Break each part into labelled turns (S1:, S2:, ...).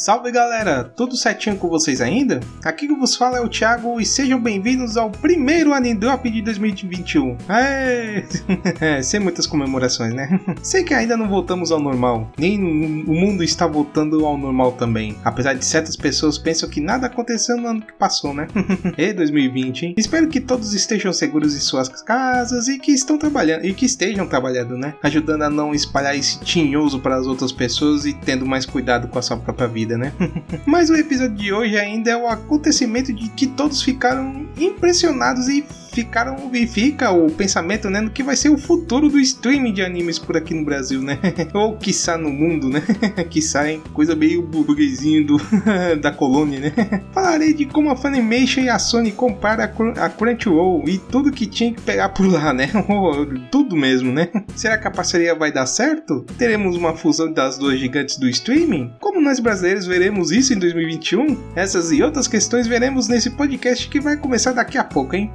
S1: Salve galera, tudo certinho com vocês ainda? Aqui que vos fala é o Thiago e sejam bem-vindos ao primeiro Anime Drop de 2021. É, sem muitas comemorações, né? Sei que ainda não voltamos ao normal, nem o mundo está voltando ao normal também, apesar de certas pessoas pensam que nada aconteceu no ano que passou, né? e 2020, hein? Espero que todos estejam seguros em suas casas e que estão trabalhando e que estejam trabalhando, né? Ajudando a não espalhar esse tinhoso para as outras pessoas e tendo mais cuidado com a sua própria vida, né? Mas o episódio de hoje ainda é o acontecimento de que todos ficaram impressionados e ficaram e fica o pensamento, né, no que vai ser o futuro do streaming de animes por aqui no Brasil, né? Ou quiçá no mundo, né? quiçá em coisa meio burguesinho do, da colônia, né? Falarei de como a Funimation e a Sony comparam a Crunchyroll e tudo que tinha que pegar por lá, né? tudo mesmo, né? Será que a parceria vai dar certo? Teremos uma fusão das duas gigantes do streaming? Como nós brasileiros veremos isso em 2021? Essas e outras questões veremos nesse podcast que vai começar daqui a pouco, hein?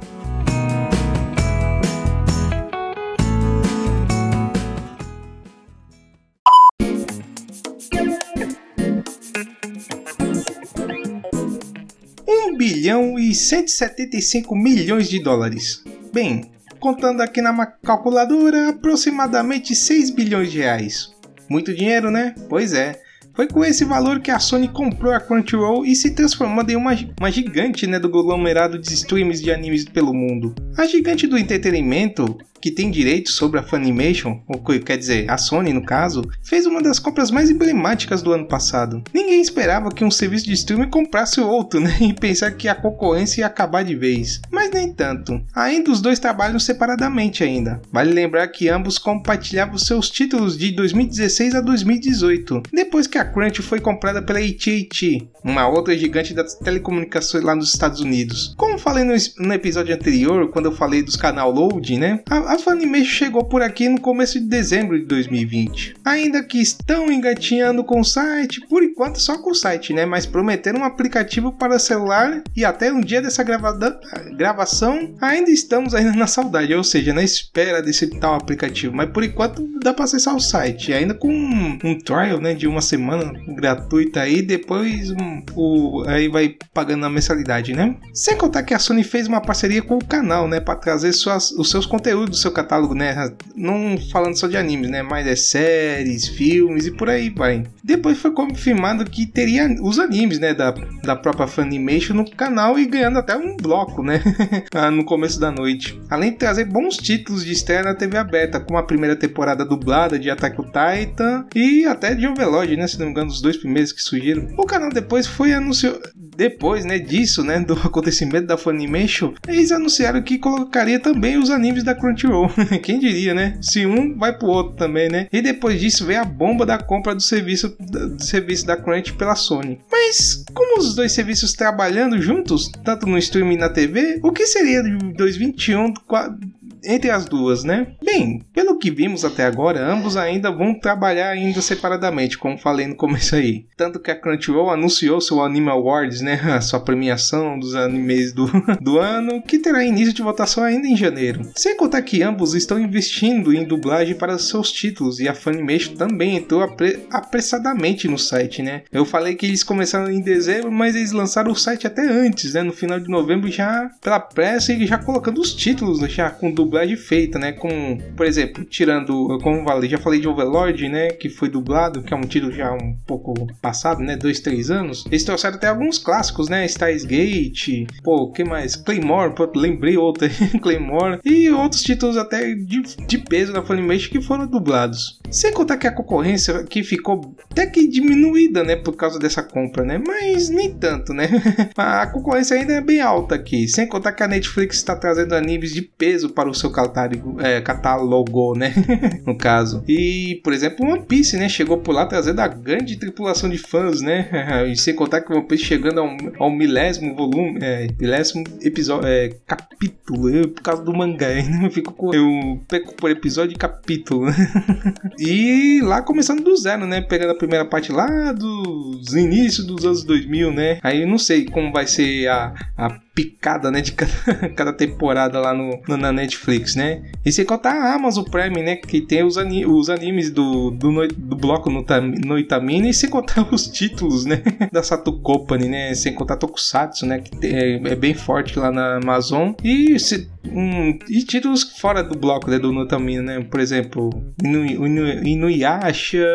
S1: Bilhão e 175 milhões de dólares. Bem, contando aqui na calculadora, aproximadamente 6 bilhões de reais. Muito dinheiro, né? Pois é. Foi com esse valor que a Sony comprou a Crunchyroll e se transformando em uma, uma gigante né, do conglomerado de streams de animes pelo mundo. A gigante do entretenimento que tem direito sobre a Funimation, ou quer dizer, a Sony no caso, fez uma das compras mais emblemáticas do ano passado. Ninguém esperava que um serviço de streaming comprasse o outro, né? E pensar que a concorrência ia acabar de vez. Mas nem tanto. Ainda os dois trabalham separadamente ainda. Vale lembrar que ambos compartilhavam seus títulos de 2016 a 2018, depois que a Crunch foi comprada pela AT&T, uma outra gigante das telecomunicações lá nos Estados Unidos. Como falei no, no episódio anterior, quando eu falei dos canal Load, né? A, a Funimation chegou por aqui no começo de dezembro de 2020. Ainda que estão engatinhando com o site, por enquanto só com o site, né? Mas prometeram um aplicativo para celular e até um dia dessa gravada, gravação ainda estamos ainda na saudade, ou seja, na espera desse tal aplicativo. Mas por enquanto dá para acessar o site, ainda com um, um, trial, né, de uma semana gratuita aí, depois um, o, aí vai pagando a mensalidade, né? Sem contar que a Sony fez uma parceria com o canal, né, para trazer suas, os seus conteúdos do seu catálogo, né? Não falando só de animes, né? Mas é séries, filmes e por aí vai. Depois foi confirmado que teria os animes, né? Da, da própria Funimation no canal e ganhando até um bloco, né? Ah, no começo da noite. Além de trazer bons títulos de estreia na TV aberta, como a primeira temporada dublada de Attack on Titan e até de Overlord, né? Se não me engano, os dois primeiros que surgiram. O canal depois foi anunciado depois, né, disso, né, do acontecimento da Funimation, eles anunciaram que colocaria também os animes da Crunchyroll. Quem diria, né? Se um vai pro outro também, né? E depois disso veio a bomba da compra do serviço do serviço da Crunch pela Sony. Mas como os dois serviços trabalhando juntos, tanto no streaming e na TV, o que seria de 2021 entre as duas, né? Bem, pelo que vimos até agora, ambos ainda vão trabalhar ainda separadamente, como falei no começo aí. Tanto que a Crunchyroll anunciou seu Anime Awards, né? A sua premiação dos animes do, do ano, que terá início de votação ainda em janeiro. Sem contar que ambos estão investindo em dublagem para seus títulos e a Funimation também entrou apre apressadamente no site, né? Eu falei que eles começaram em dezembro, mas eles lançaram o site até antes, né? No final de novembro já pela pressa e já colocando os títulos né? já com dublagem dublagem feita, né? Com, por exemplo, tirando, como já falei de Overlord, né? Que foi dublado, que é um título já um pouco passado, né? Dois, três anos. Eles trouxeram até alguns clássicos, né? Stars Gate, pô, que mais? Claymore, pô, lembrei outro Claymore. E outros títulos até de, de peso da Funimation que foram dublados. Sem contar que a concorrência que ficou até que diminuída, né? Por causa dessa compra, né? Mas nem tanto, né? a concorrência ainda é bem alta aqui. Sem contar que a Netflix está trazendo animes de peso para o seu catálogo, é, catálogo né? no caso. E, por exemplo, One Piece, né? Chegou por lá trazendo a grande tripulação de fãs, né? e sem contar que One Piece chegando ao, ao milésimo volume, é, milésimo episódio, é, capítulo, eu, por causa do mangá, eu fico com, eu peco por episódio e capítulo. e lá começando do zero, né? Pegando a primeira parte lá dos inícios dos anos 2000, né? Aí não sei como vai ser a, a picada, né, de cada, cada temporada lá no, no, na Netflix, né? E sem contar a Amazon Prime, né, que tem os, ani os animes do, do, do bloco no, no Itamina e sem contar os títulos, né, da Sato Company, né, sem contar Tokusatsu, né, que é, é bem forte lá na Amazon. E se, um, e títulos fora do bloco né, do Notamina, né? Por exemplo, Inu, Inu, Inuyasha.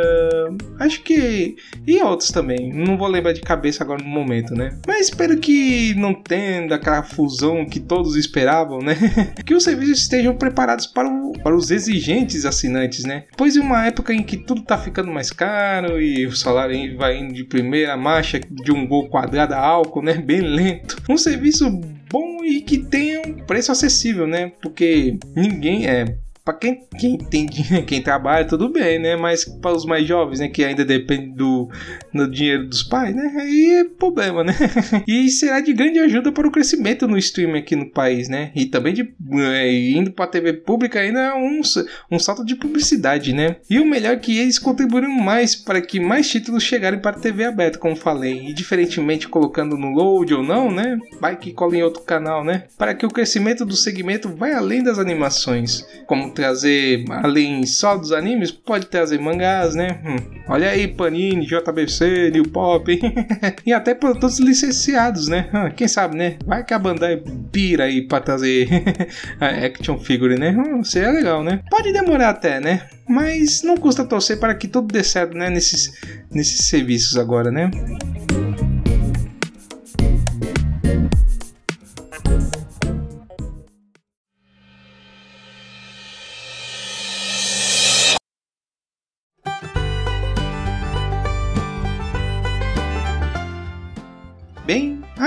S1: Acho que. E outros também. Não vou lembrar de cabeça agora no momento, né? Mas espero que não tenha aquela fusão que todos esperavam, né? que os serviços estejam preparados para, o, para os exigentes assinantes, né? Pois em uma época em que tudo tá ficando mais caro e o salário vai indo de primeira marcha de um gol quadrado a álcool, né? Bem lento. Um serviço bom e que tenha um preço acessível, né? Porque ninguém é para quem, quem tem quem trabalha, tudo bem, né? Mas para os mais jovens, né? Que ainda depende do, do dinheiro dos pais, né? Aí é problema, né? E será de grande ajuda para o crescimento no streaming aqui no país, né? E também de é, indo para a TV pública ainda é um, um salto de publicidade, né? E o melhor é que eles contribuíram mais para que mais títulos chegarem para a TV aberta, como falei. E diferentemente colocando no load ou não, né? Vai que cola em outro canal, né? Para que o crescimento do segmento vai além das animações, como trazer, além só dos animes, pode trazer mangás, né? Hum. Olha aí, Panini, JBC, New Pop, e até produtos licenciados, né? Ah, quem sabe, né? Vai que a Bandai pira aí pra trazer action figure, né? Hum, seria legal, né? Pode demorar até, né? Mas não custa torcer para que tudo dê certo, né? Nesses, nesses serviços agora, né?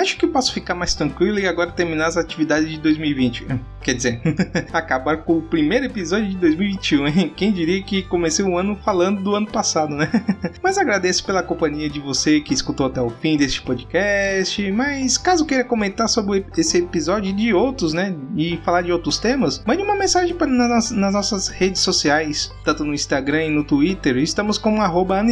S1: Acho que eu posso ficar mais tranquilo e agora terminar as atividades de 2020. Quer dizer, acabar com o primeiro episódio de 2021, hein? Quem diria que comecei o ano falando do ano passado, né? Mas agradeço pela companhia de você que escutou até o fim deste podcast. Mas caso queira comentar sobre esse episódio de outros, né? E falar de outros temas, mande uma mensagem para nas, nas nossas redes sociais, tanto no Instagram e no Twitter. Estamos como arroba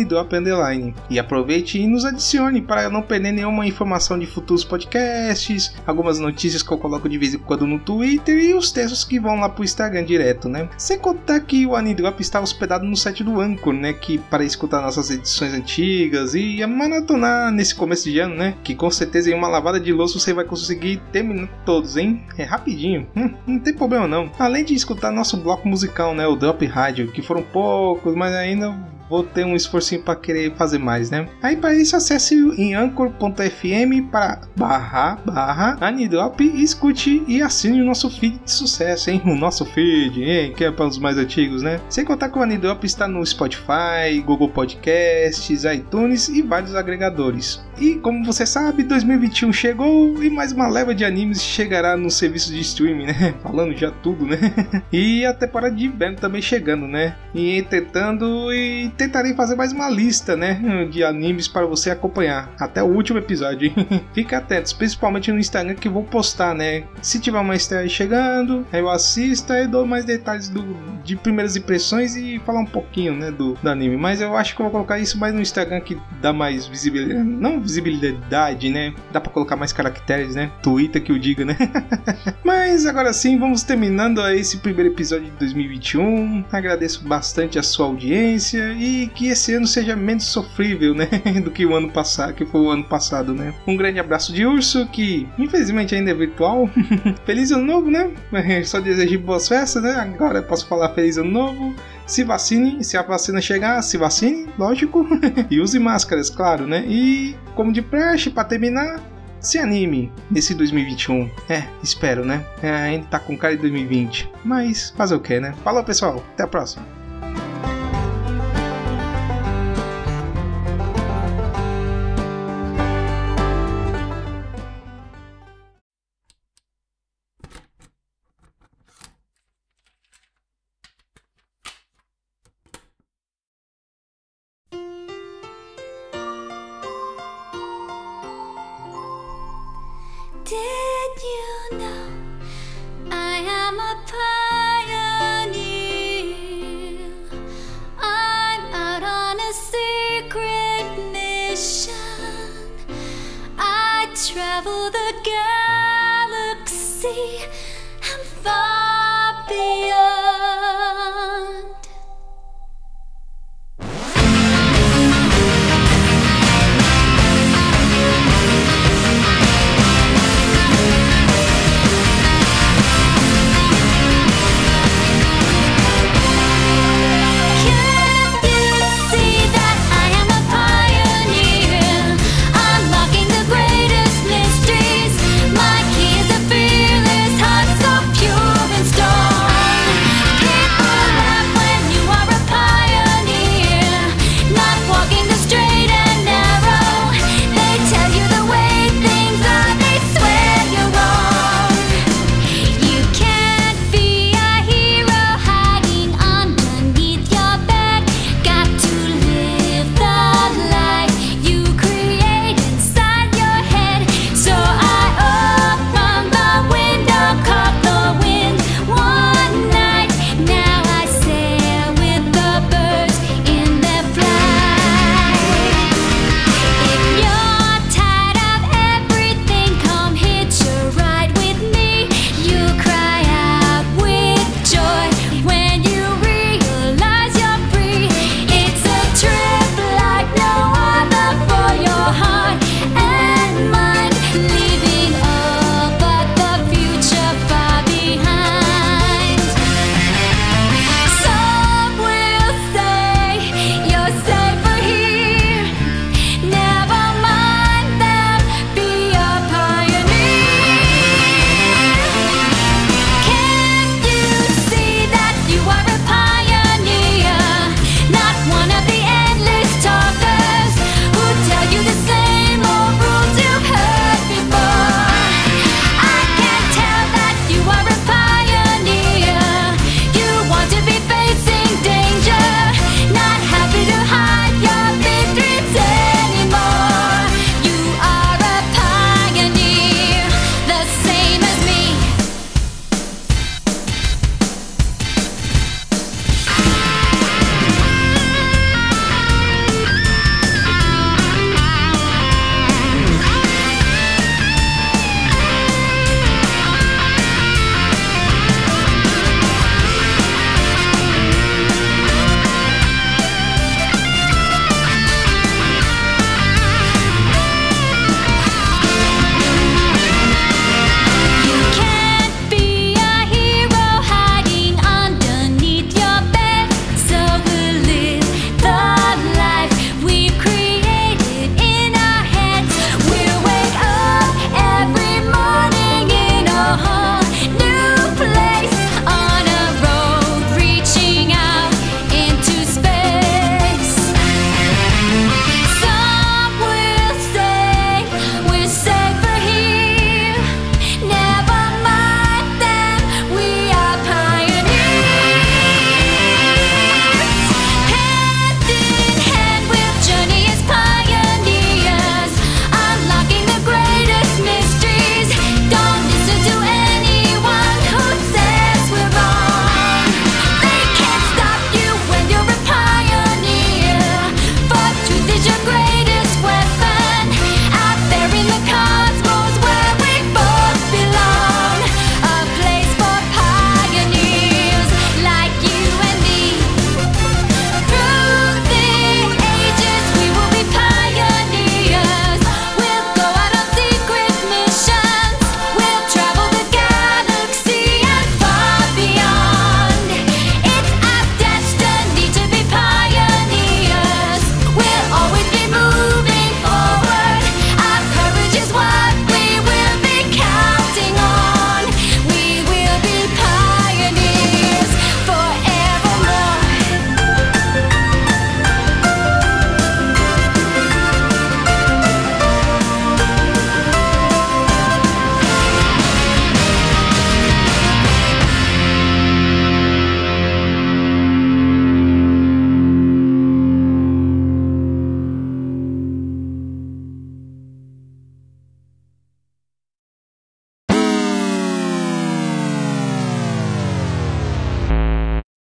S1: E aproveite e nos adicione para não perder nenhuma informação de futuros podcasts, algumas notícias que eu coloco de vez em quando no Twitter e os textos que vão lá pro Instagram direto, né? Sem contar que o Anidrop está hospedado no site do Anchor, né? Que para escutar nossas edições antigas e maratonar nesse começo de ano, né? Que com certeza em uma lavada de louça você vai conseguir terminar todos, hein? É rapidinho, hum, não tem problema não. Além de escutar nosso bloco musical, né? O Drop Rádio, que foram poucos, mas ainda vou ter um esforcinho para querer fazer mais, né? Aí para isso acesse em anchor.fm para barra barra Anidrop, escute e assine o nosso feed de sucesso, hein? O nosso feed, hein? Que é para os mais antigos, né? Sem contar que o Anidrop está no Spotify, Google Podcasts, iTunes e vários agregadores. E como você sabe, 2021 chegou e mais uma leva de animes chegará no serviço de streaming, né? Falando já tudo, né? E a temporada de inverno também chegando, né? E tentando e tentarei fazer mais uma lista, né, de animes para você acompanhar até o último episódio. Fique atento, principalmente no Instagram que vou postar, né? Se tiver uma estreia chegando, eu assisto e dou mais detalhes do, de primeiras impressões e falar um pouquinho, né, do, do anime. Mas eu acho que eu vou colocar isso mais no Instagram que dá mais visibilidade, não visibilidade, né? Dá para colocar mais caracteres, né? Twitter que o diga, né? Mas agora sim, vamos terminando esse primeiro episódio de 2021. Agradeço bastante a sua audiência e que esse ano seja menos sofrível, né, do que o ano passado, que foi o ano passado, né. Um grande abraço de urso que infelizmente ainda é virtual. feliz ano novo, né? Só desejo boas festas, né? Agora posso falar feliz ano novo. Se vacine, se a vacina chegar, se vacine, lógico. e use máscaras, claro, né? E como de praxe, para terminar, se anime nesse 2021. É, espero, né? É, ainda tá com cara de 2020. Mas fazer o que, né? Falou, pessoal. Até a próxima.
S2: you now